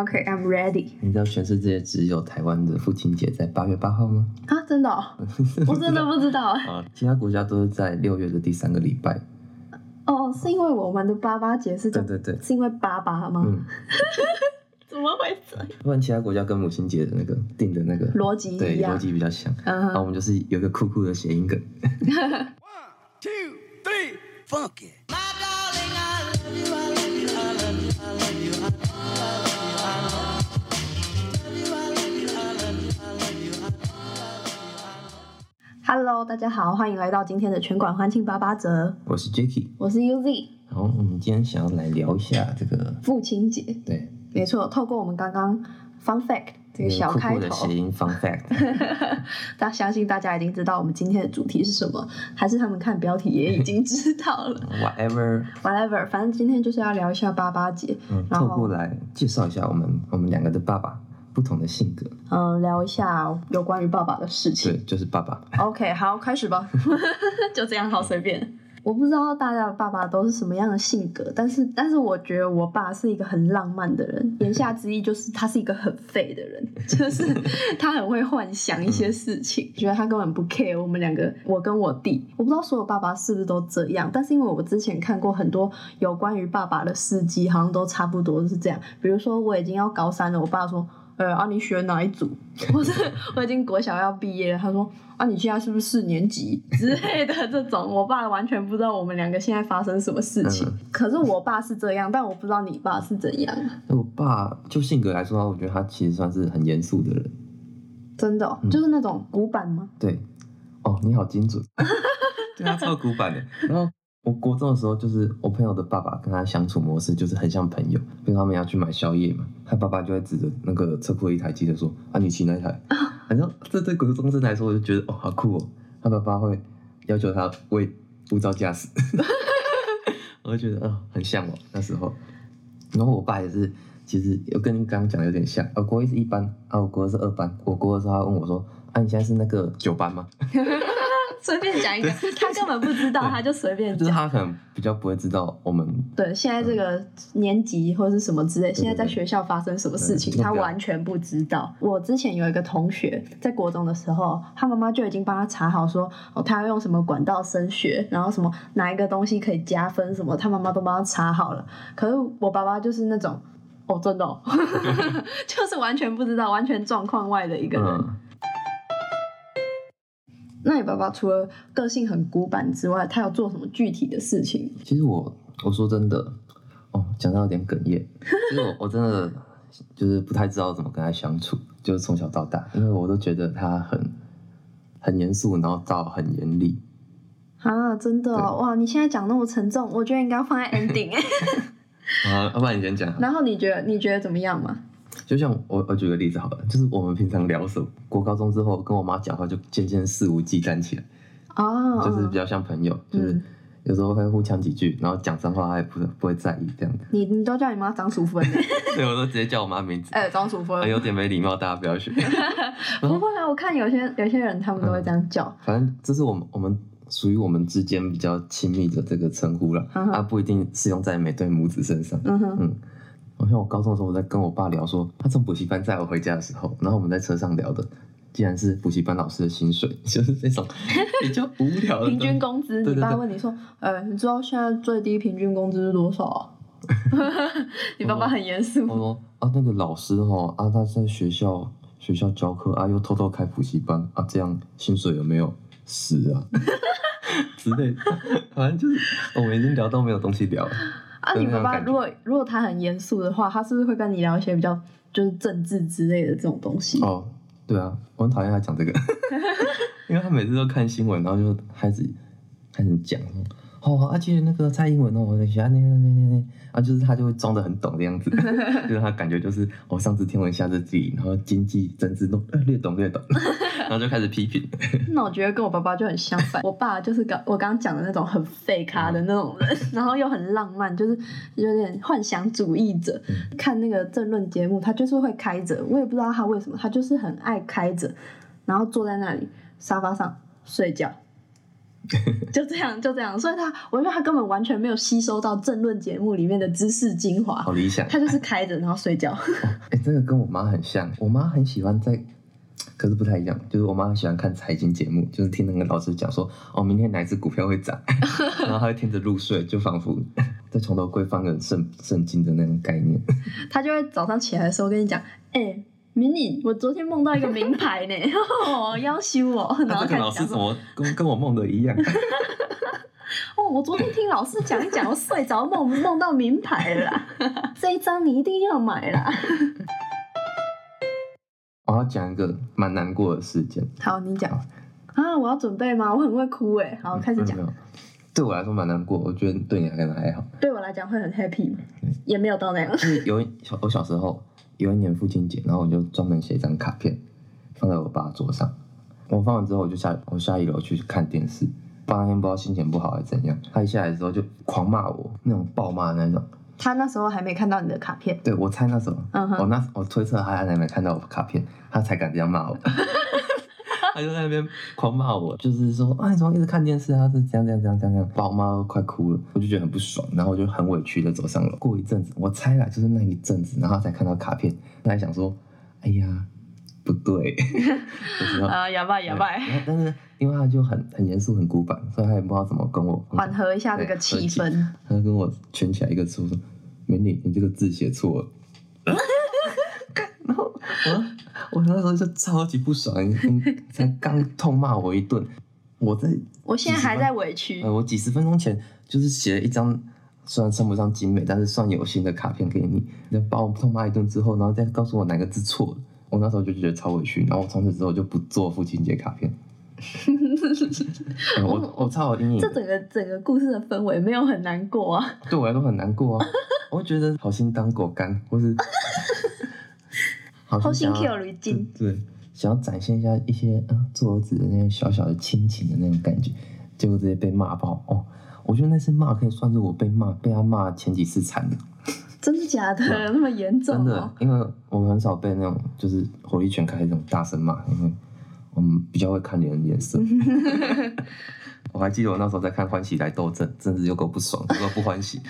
OK，I'm ready。你知道全世界只有台湾的父亲节在八月八号吗？啊，真的、哦？我真的不知道。啊，其他国家都是在六月的第三个礼拜。哦，是因为我们的八八节是叫对对对，是因为八八吗？嗯，怎么会这样？不然其他国家跟母亲节的那个定的那个逻辑一对样逻辑比较像。嗯然后我哼，们就是有一个酷酷的谐音梗。One two, three, funk it. Hello，大家好，欢迎来到今天的全馆欢庆八八折，我是 Jacky，我是 UZ。然后我们今天想要来聊一下这个，父亲节，对，没错，透过我们刚刚 fun fact 这个小开头。酷的谐，音 fun fact。大家相信大家已经知道我们今天的主题是什么，还是他们看标题也已经知道了。Whatever，？Whatever，反正今天就是要聊一下八八节，嗯，然后透过来介绍一下我们我们两个的爸爸不同的性格。嗯，聊一下有关于爸爸的事情对。就是爸爸。OK，好，开始吧，就这样，好随便。我不知道大家的爸爸都是什么样的性格，但是但是我觉得我爸是一个很浪漫的人，言下之意就是他是一个很废的人，就是他很会幻想一些事情，觉得他根本不 care 我们两个，我跟我弟，我不知道所有爸爸是不是都这样，但是因为我之前看过很多有关于爸爸的事迹，好像都差不多是这样。比如说我已经要高三了，我爸说。呃，啊，你学哪一组？我是我已经国小要毕业了，他说啊，你现在是不是四年级之类的这种？我爸完全不知道我们两个现在发生什么事情。嗯可是我爸是这样，但我不知道你爸是怎样。我爸就性格来说，我觉得他其实算是很严肃的人。真的、哦，嗯就是那种古板吗？对，哦，你好精准，对他超古板的。然后我国中的时候，就是我朋友的爸爸跟他相处模式就是很像朋友，比如他们要去买宵夜嘛，他爸爸就会指着那个车库的一台机车说：“啊，你骑那一台。”反正这对国中生来说，我就觉得哦，好酷哦。他爸爸会要求他为无照驾驶，我就觉得哦，很向往那时候。然后我爸也是，其实有跟您刚刚讲的有点像。啊，国一是一班，啊，我国二是二班。我国二的时候，他问我说：“啊，你现在是那个九班吗 随便讲一个，他根本不知道，他就随？”便就是。他可能比较不会知道我们对，现在这个年级或者是什么之类，现在在学校发生什么事情，他完全不知道。我之前有一个同学在国中的时候，他妈妈就已经帮他查好说，哦，他要用什么管道升学，然后什么哪一个东西可以加分什么，他妈妈都帮他查好了。可是我爸爸就是那种，哦，真的、哦，就是完全不知道，完全状况外的一个人。嗯，那你爸爸除了个性很古板之外，他有做什么具体的事情？其实我我说真的，哦，讲到有点哽咽。其实我我真的就是不太知道怎么跟他相处，就是从小到大，因为我都觉得他很很严肃，然后到很严厉。啊，真的、哦、哇！你现在讲那么沉重，我觉得应该放在 ending 哎。啊，要不然你先讲。然后你觉得你觉得怎么样嘛？就像我我举个例子好了，就是我们平常聊什么，国高中之后跟我妈讲话就渐渐肆无忌惮起来，哦，就是比较像朋友，就是嗯有时候会互呛几句，然后讲脏话她也不不会在意这样子。你你都叫你妈张淑芬，对，我都直接叫我妈名字，哎、张淑芬啊，有点没礼貌，大家不要学。不会啊，我看有些有些人他们都会这样叫，反正这是我们我们属于我们之间比较亲密的这个称呼了，嗯啊，不一定适用在每对母子身上。嗯哼，嗯，好像我高中的时候，我在跟我爸聊说，他从补习班载我回家的时候，然后我们在车上聊的，竟然是补习班老师的薪水，就是这种比较无聊的平均工资，你对对对爸问你说，呃，你知道现在最低平均工资是多少啊？你爸爸很严肃我，说啊，那个老师哦，啊，他在学校学校教课啊，又偷偷开补习班啊，这样薪水有没有死啊 之类的？反正就是我们已经聊到没有东西聊了。啊，你爸爸如果如果他很严肃的话，他是不是会跟你聊一些比较就是政治之类的这种东西？哦，对啊，我很讨厌他讲这个，因为他每次都看新闻，然后就开始开始讲说，哦，而且那个蔡英文哦，我喜欢那那那那那，啊，就是他就会装的很懂的样子，就是他感觉就是我、上知天文下知地理，然后经济政治都、呃、略懂略懂，然后就开始批评，那我觉得跟我爸爸就很相反。我爸就是刚我刚刚讲的那种很废咖的那种人，然后又很浪漫，就是有点幻想主义者。看那个政论节目，他就是会开着，我也不知道他为什么，他就是很爱开着，然后坐在那里沙发上睡觉。就这样就这样，所以他我觉得他根本完全没有吸收到政论节目里面的知识精华好，理想。他就是开着然后睡觉。哎、这个跟我妈很像，我妈很喜欢在，可是不太一样，就是我妈很喜欢看财经节目，就是听那个老师讲说，哦，明天哪一只股票会涨，然后她会听着入睡，就仿佛 在床头柜放个圣圣经的那种概念。她就会早上起来的时候跟你讲，哎、明你，我昨天梦到一个名牌呢，哦，要修我，然后那这个老师怎么跟跟我梦的一样？哦，我昨天听老师讲一讲，我睡着梦梦到名牌了啦，这一张你一定要买啦。我要讲一个蛮难过的事件。好，你讲啊，我要准备吗？我很会哭哎，好，开始讲对我来说蛮难过，我觉得对你来讲还好。对我来讲会很 happy 吗？也没有到那样。就是有一小我小时候有一年父亲节，然后我就专门写一张卡片放在我爸桌上。我放完之后，我就下我下一楼去看电视。爸那天不知道心情不好还是怎样，他一下来的时候就狂骂我，那种暴骂那种。他那时候还没看到你的卡片，对我猜那时候，嗯哼我那我推测他还没看到我卡片，他才敢这样骂我。他就在那边狂骂我，就是说啊，你怎么一直看电视啊？是这样这样这样这样这样，把我骂都快哭了，我就觉得很不爽，然后我就很委屈的走上楼。过一阵子，我猜啦，就是那一阵子，然后他才看到卡片，他还想说，哎呀，不对，啊，哑巴哑巴，但是因为他就很很严肃很古板，所以他也不知道怎么跟我缓和一下这个气氛。他就跟我圈起来一个字说：“美女，你这个字写错了。”然后我我那时候就超级不爽，才刚痛骂我一顿，我在我现在还在委屈。呃，我几十分钟前就是写了一张虽然称不上精美，但是算有心的卡片给你，你把我痛骂一顿之后，然后再告诉我哪个字错了，我那时候就觉得超委屈，然后我从此之后就不做父亲节卡片。呃 我我超有阴影，这整个整个故事的氛围没有很难过啊。对我来说很难过啊，我会觉得好心当狗干，或是 好好心想要 Q 滤镜，对，想要展现一下一些嗯做儿子的那些小小的亲情的那种感觉，结果直接被骂爆哦。我觉得那次骂可以算是我被骂被他骂前几次惨的，真的假的？那么严重真的哦？，因为我很少被那种就是火力全开那种大声骂，因为我们比较会看人脸色。我还记得我那时候在看《欢喜来斗争》，真是有够不爽，有够不欢喜。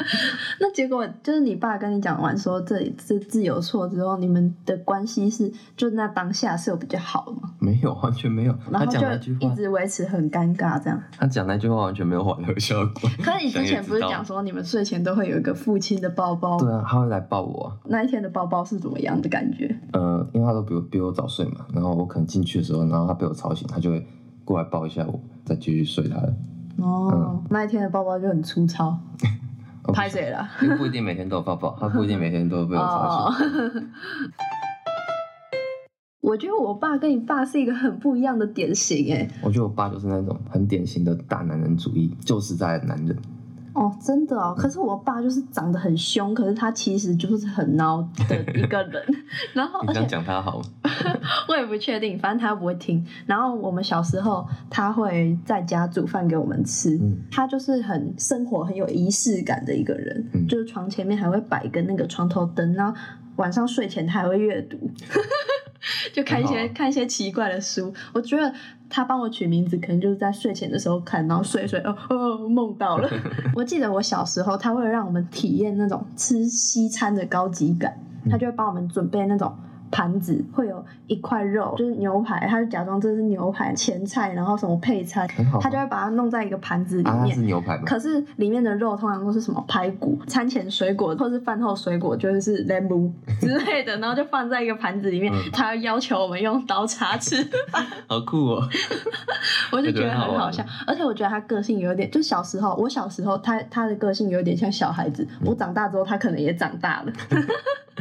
那结果就是你爸跟你讲完说这这字有错之后，你们的关系是就那当下是有比较好的吗？没有，完全没有。他然后讲那句话，就一直维持很尴尬这样。他讲那句话完全没有缓和效果。可是你之前不是讲说你们睡前都会有一个父亲的抱抱？对啊，他会来抱我啊、那一天的抱抱是怎么样的感觉？呃，因为他都比我比我早睡嘛，然后我可能进去的时候，然后他被我吵醒，他就会过来抱一下我，再继续睡他的。哦，那一天的抱抱就很粗糙，哦 拍谁了？因为不一定每天都有抱抱，他不一定每天都被我发现。哦 我觉得我爸跟你爸是一个很不一样的典型哎。我觉得我爸就是那种很典型的大男人主义，旧时代的男人。哦，真的哦。可是我爸就是长得很凶，可是他其实就是很孬的一个人。然后，你这样讲他好吗？我也不确定，反正他不会听。然后我们小时候，他会在家煮饭给我们吃。嗯他就是很生活很有仪式感的一个人，嗯就是床前面还会摆一个那个床头灯，然后晚上睡前他还会阅读，就看一些、看一些奇怪的书。我觉得他帮我取名字，可能就是在睡前的时候看，然后睡一睡，哦哦梦到了。我记得我小时候，他为了让我们体验那种吃西餐的高级感，他就会帮我们准备那种。盘子会有一块肉，就是牛排，他就假装这是牛排、前菜，然后什么配菜很好啊他就会把它弄在一个盘子里面是。牛排吗？可是里面的肉通常都是什么排骨、餐前水果或是饭后水果，就是 lemon 之类的，然后就放在一个盘子里面。嗯他要求我们用刀叉吃，好酷哦！我就觉得很好笑。而且我觉得他个性有点，就小时候，我小时候他他的个性有点像小孩子，嗯我长大之后他可能也长大了。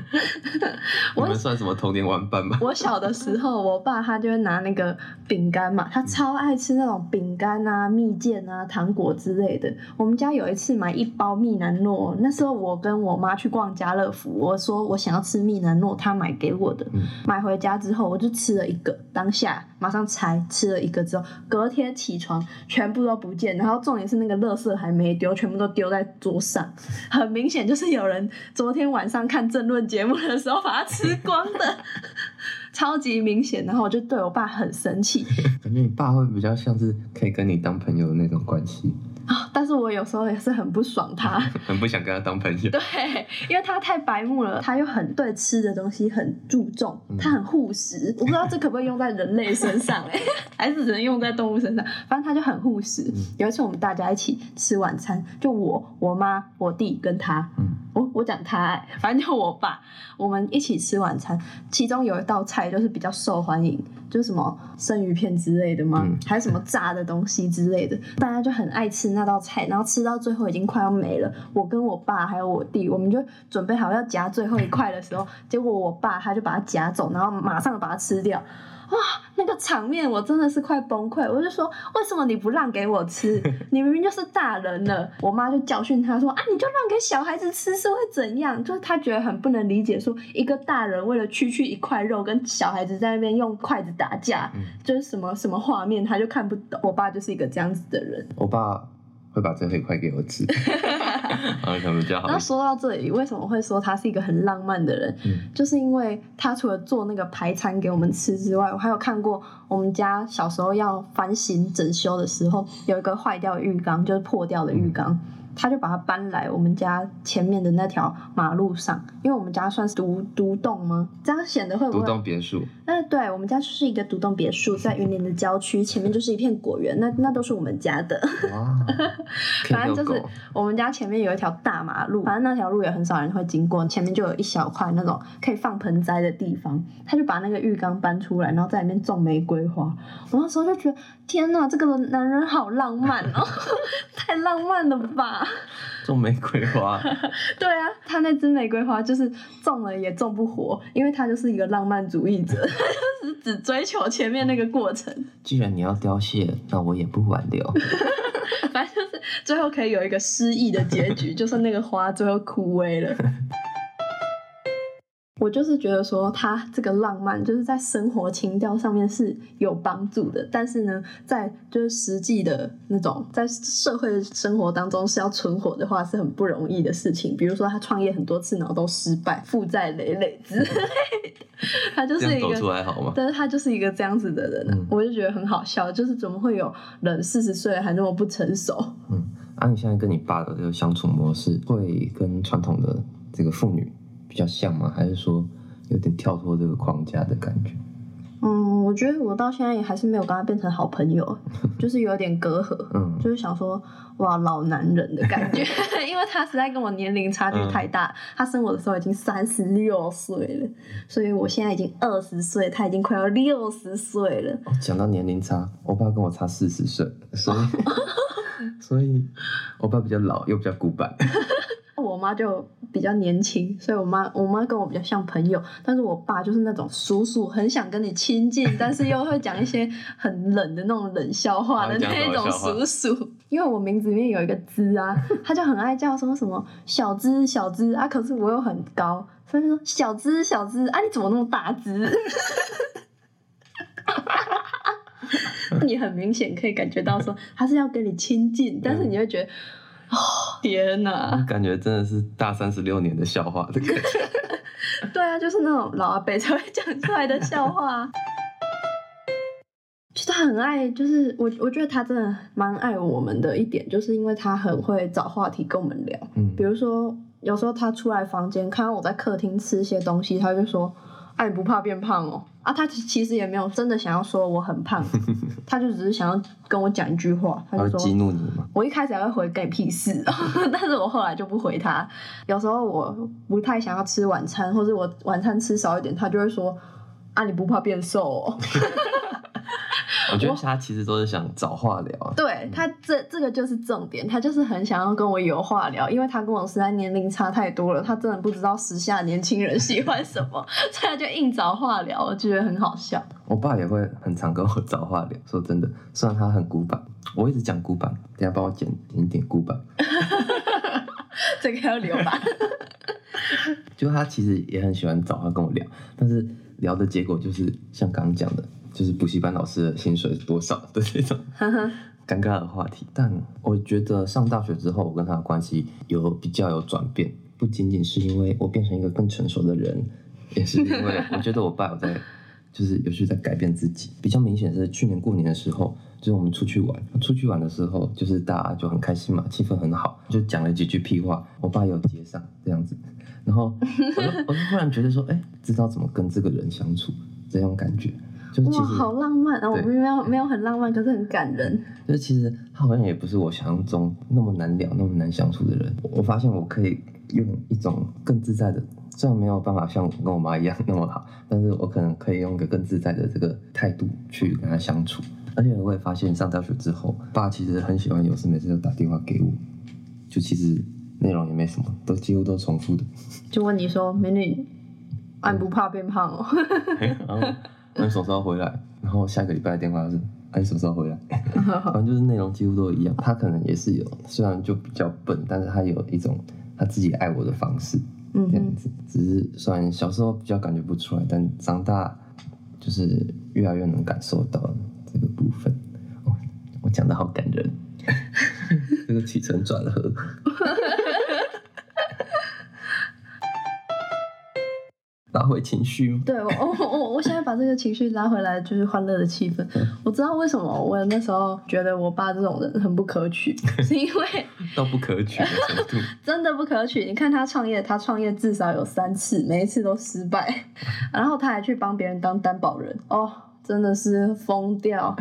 你们算什么童年玩伴吧？我小的时候，我爸他就会拿那个饼干嘛，他超爱吃那种饼干啊、蜜饯啊、糖果之类的。我们家有一次买一包蜜兰诺，那时候我跟我妈去逛家乐福，我说我想要吃蜜兰诺，他买给我的。嗯买回家之后，我就吃了一个，当下马上拆，吃了一个之后，隔天起床全部都不见，然后重点是那个垃圾还没丢，全部都丢在桌上，很明显就是有人昨天晚上看政论节目的时候把它吃光的。超级明显，然后我就对我爸很生气 感觉你爸会比较像是可以跟你当朋友的那种关系，啊，但是我有时候也是很不爽他。很不想跟他当朋友。对，因为他太白目了，他又很对吃的东西很注重，他很护食。我不知道这可不可以用在人类身上、欸，还是只能用在动物身上。反正他就很护食。有一次我们大家一起吃晚餐，就我、我妈、我弟跟他，嗯我我讲他、欸，反正就我爸，我们一起吃晚餐。其中有一道菜就是比较受欢迎，就是什么生鱼片之类的嘛，嗯还有什么炸的东西之类的，大家就很爱吃那道菜，然后吃到最后已经快要没了。我跟我爸还有我弟，我们就准备好要夹最后一块的时候，结果我爸他就把它夹走，然后马上把它吃掉。哇，那个场面我真的是快崩溃！我就说，为什么你不让给我吃？你明明就是大人了。我妈就教训他说啊，你就让给小孩子吃是会怎样？就是他觉得很不能理解，说一个大人为了区区一块肉，跟小孩子在那边用筷子打架，嗯就是什么什么画面，他就看不懂。我爸就是一个这样子的人。我爸会把最后一块给我吃，然后可能比较好然后一点。说到这里，为什么会说他是一个很浪漫的人？嗯就是因为他除了做那个排餐给我们吃之外，我还有看过我们家小时候要翻新整修的时候，有一个坏掉的浴缸，就是破掉的浴缸。他就把它搬来我们家前面的那条马路上，因为我们家算是独独栋吗？这样显得会不会独会？栋别墅，嗯，对，我们家就是一个独栋别墅，在云林的郊区，前面就是一片果园，那那都是我们家的。反正就是。我们家前面有一条大马路，反正那条路也很少人会经过，前面就有一小块那种可以放盆栽的地方，他就把那个浴缸搬出来，然后在里面种玫瑰花。我那时候就觉得，天哪，这个男人好浪漫哦，太浪漫了吧？种玫瑰花，对啊，他那只玫瑰花就是种了也种不活，因为他就是一个浪漫主义者，他就是只追求前面那个过程。既然你要凋谢，那我也不挽留。反正就是最后可以有一个失意的结局，就是那个花最后枯萎了。我就是觉得说，他这个浪漫就是在生活情调上面是有帮助的，但是呢，在就是实际的那种在社会生活当中是要存活的话，是很不容易的事情。比如说他创业很多次，然后都失败，负债累累之类的，他就是一个这样走出来好吗？但是他就是一个这样子的人、啊，嗯我就觉得很好笑，就是怎么会有人四十岁还那么不成熟？嗯，啊，你现在跟你爸的这个相处模式，会跟传统的这个妇女比较像吗？还是说有点跳脱这个框架的感觉？嗯，我觉得我到现在也还是没有跟他变成好朋友，就是有点隔阂，嗯就是想说哇老男人的感觉，因为他实在跟我年龄差距太大，他生我的时候已经三十六岁了，所以我现在已经二十岁，他已经快要六十岁了。哦讲到年龄差，我爸跟我差四十岁，所以 所以我爸比较老又比较古板。我妈就比较年轻，所以我妈我妈跟我比较像朋友，但是我爸就是那种叔叔，很想跟你亲近，但是又会讲一些很冷的那种冷笑话的那种叔叔。因为我名字里面有一个“滋”啊，他就很爱叫什么什么小资小资啊，可是我又很高，所以就说小资小资啊，你怎么那么大只？你很明显可以感觉到说他是要跟你亲近，但是你会觉得，哦 天哪！感觉真的是大三十六年的笑话的感觉。对啊，就是那种老阿伯才会讲出来的笑话。就他很爱，就是我我觉得他真的蛮爱我们的一点，就是因为他很会找话题跟我们聊。嗯比如说，有时候他出来房间看到我在客厅吃一些东西，他就说：“啊，你不怕变胖哦？”啊，他其其实也没有真的想要说我很胖，他就只是想要跟我讲一句话，他就说激怒你吗？我一开始还会回干你屁事，但是我后来就不回他。有时候我不太想要吃晚餐，或者我晚餐吃少一点，他就会说：“啊，你不怕变瘦哦？” 我觉得他其实都是想找话聊啊。对他这这个就是重点，他就是很想要跟我有话聊，因为他跟我实在年龄差太多了，他真的不知道时下年轻人喜欢什么，所以他就硬找话聊，我觉得很好笑。我爸也会很常跟我找话聊。说真的，虽然他很古板，我一直讲古板，等下帮我剪剪一点古板。这个要留吧？就他其实也很喜欢找他跟我聊，但是聊的结果就是像刚刚讲的，就是补习班老师的薪水是多少的这种 尴尬的话题。但我觉得上大学之后，我跟他的关系有比较有转变，不仅仅是因为我变成一个更成熟的人，也是因为我觉得我爸有在就是有去在改变自己。比较明显是去年过年的时候，就是我们出去玩，出去玩的时候，就是大家就很开心嘛，气氛很好，就讲了几句屁话，我爸有接上这样子，然后我就我就忽然觉得说，哎、知道怎么跟这个人相处，这种感觉，就是其哇，好浪漫啊！我对没有没有很浪漫，可是很感人。就是其实他好像也不是我想象中那么难聊、那么难相处的人。我我发现我可以用一种更自在的，虽然没有办法像我跟我妈一样那么好，但是我可能可以用一个更自在的这个态度去跟他相处。而且我也发现上大学之后，爸其实很喜欢有事没事就打电话给我，就其实内容也没什么，都几乎都重复的。就问你说，美女，啊，你不怕变胖哦？然后那你什么时候回来？然后下个礼拜的电话是，啊你什么时候回来？反正就是内容几乎都一样。他可能也是有，虽然就比较笨，但是他有一种他自己爱我的方式，嗯，这样子。只是虽然小时候比较感觉不出来，但长大就是越来越能感受到这个部分。哦，我讲的好感人，这个起承转合。拉回情绪吗？对我我我我现在把这个情绪拉回来，就是欢乐的气氛。我知道为什么我那时候觉得我爸这种人很不可取，是因为到不可取的程度。真的不可取。你看他创业，他创业至少有三次，每一次都失败，然后他还去帮别人当担保人，哦，真的是疯掉。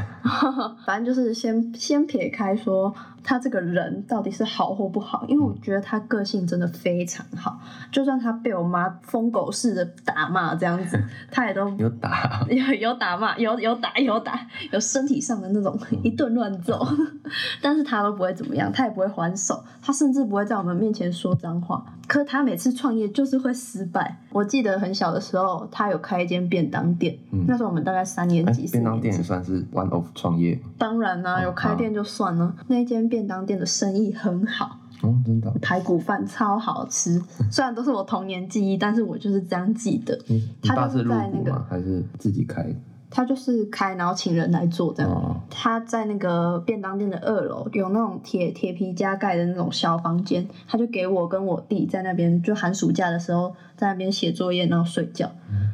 反正就是先先撇开说他这个人到底是好或不好，因为我觉得他个性真的非常好，就算他被我妈疯狗似的打骂这样子，他也都有打，有有打骂，有有打有打，有身体上的那种一顿乱揍，但是他都不会怎么样，他也不会还手，他甚至不会在我们面前说脏话。可他每次创业就是会失败。我记得很小的时候，他有开一间便当店，嗯那时候我们大概三年哎级、便当店也。算是 one of 创业当然啦、哦有开店就算了。那间便当店的生意很好，哦，真的哦。排骨饭超好吃。虽然都是我童年记忆，但是我就是这样记得。你你他就是入在那个？还是自己开？他就是开，然后请人来做这样。哦，他在那个便当店的二楼有那种铁铁皮加盖的那种小房间，他就给我跟我弟在那边，就寒暑假的时候在那边写作业，然后睡觉。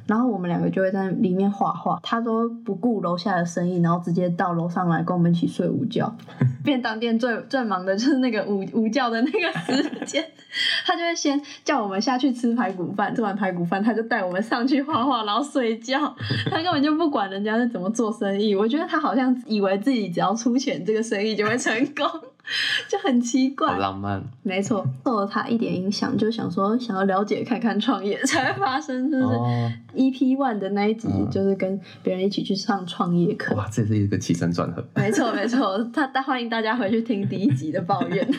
然后我们两个就会在里面画画，他都不顾楼下的生意，然后直接到楼上来跟我们一起睡午觉。便当店最最忙的就是那个午午觉的那个时间，他就会先叫我们下去吃排骨饭，吃完排骨饭他就带我们上去画画，然后睡觉。他根本就不管人家是怎么做生意，我觉得他好像以为自己只要出钱，这个生意就会成功，就很奇怪好。浪漫没错，受了他一点影响，就想说想要了解看看创业才会发生，是不是、哦！EP One 的那一集嗯就是跟别人一起去上创业课。哇，这是一个起承转合。没错没错，他他欢迎大家回去听第一集的抱怨。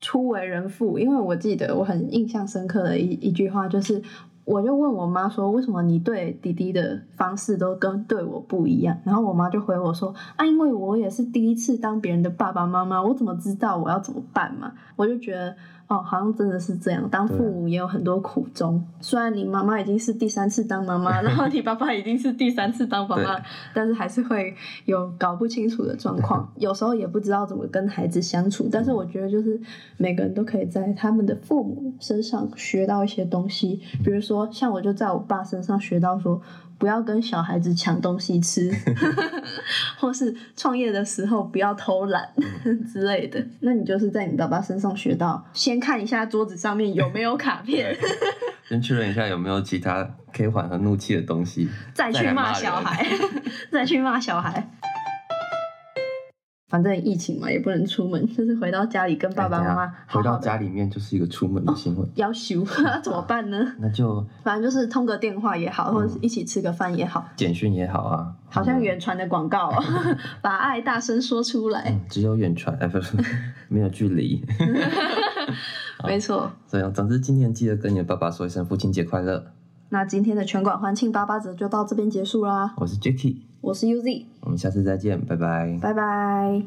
初为人父，因为我记得我很印象深刻的一一句话就是。我就问我妈说，为什么你对弟弟的方式都跟对我不一样？然后我妈就回我说，啊，因为我也是第一次当别人的爸爸妈妈，我怎么知道我要怎么办嘛？我就觉得，哦，好像真的是这样，当父母也有很多苦衷。虽然你妈妈已经是第三次当妈妈，然后你爸爸已经是第三次当爸爸，但是还是会有搞不清楚的状况，有时候也不知道怎么跟孩子相处。但是我觉得，就是每个人都可以在他们的父母身上学到一些东西，比如说像我就在我爸身上学到说。不要跟小孩子抢东西吃，或是创业的时候不要偷懒 之类的。那你就是在你爸爸身上学到，先看一下桌子上面有没有卡片，先确认一下有没有其他可以缓和怒气的东西，再去骂小孩，再去骂小孩。反正疫情嘛，也不能出门，就是回到家里跟爸爸妈妈哎回到家里面就是一个出门的行为，要求，怎么办呢？那就 反正就是通个电话也好，或者是一起吃个饭也好，简讯也好啊，好像远传的广告、哦，把爱大声说出来。嗯只有远传，哎，不是没有距离。没错。所以，总之今天记得跟你的爸爸说一声父亲节快乐。那今天的全馆欢庆八八折就到这边结束啦。我是 Jacky，我是 UZ，我们下次再见，拜拜。拜拜。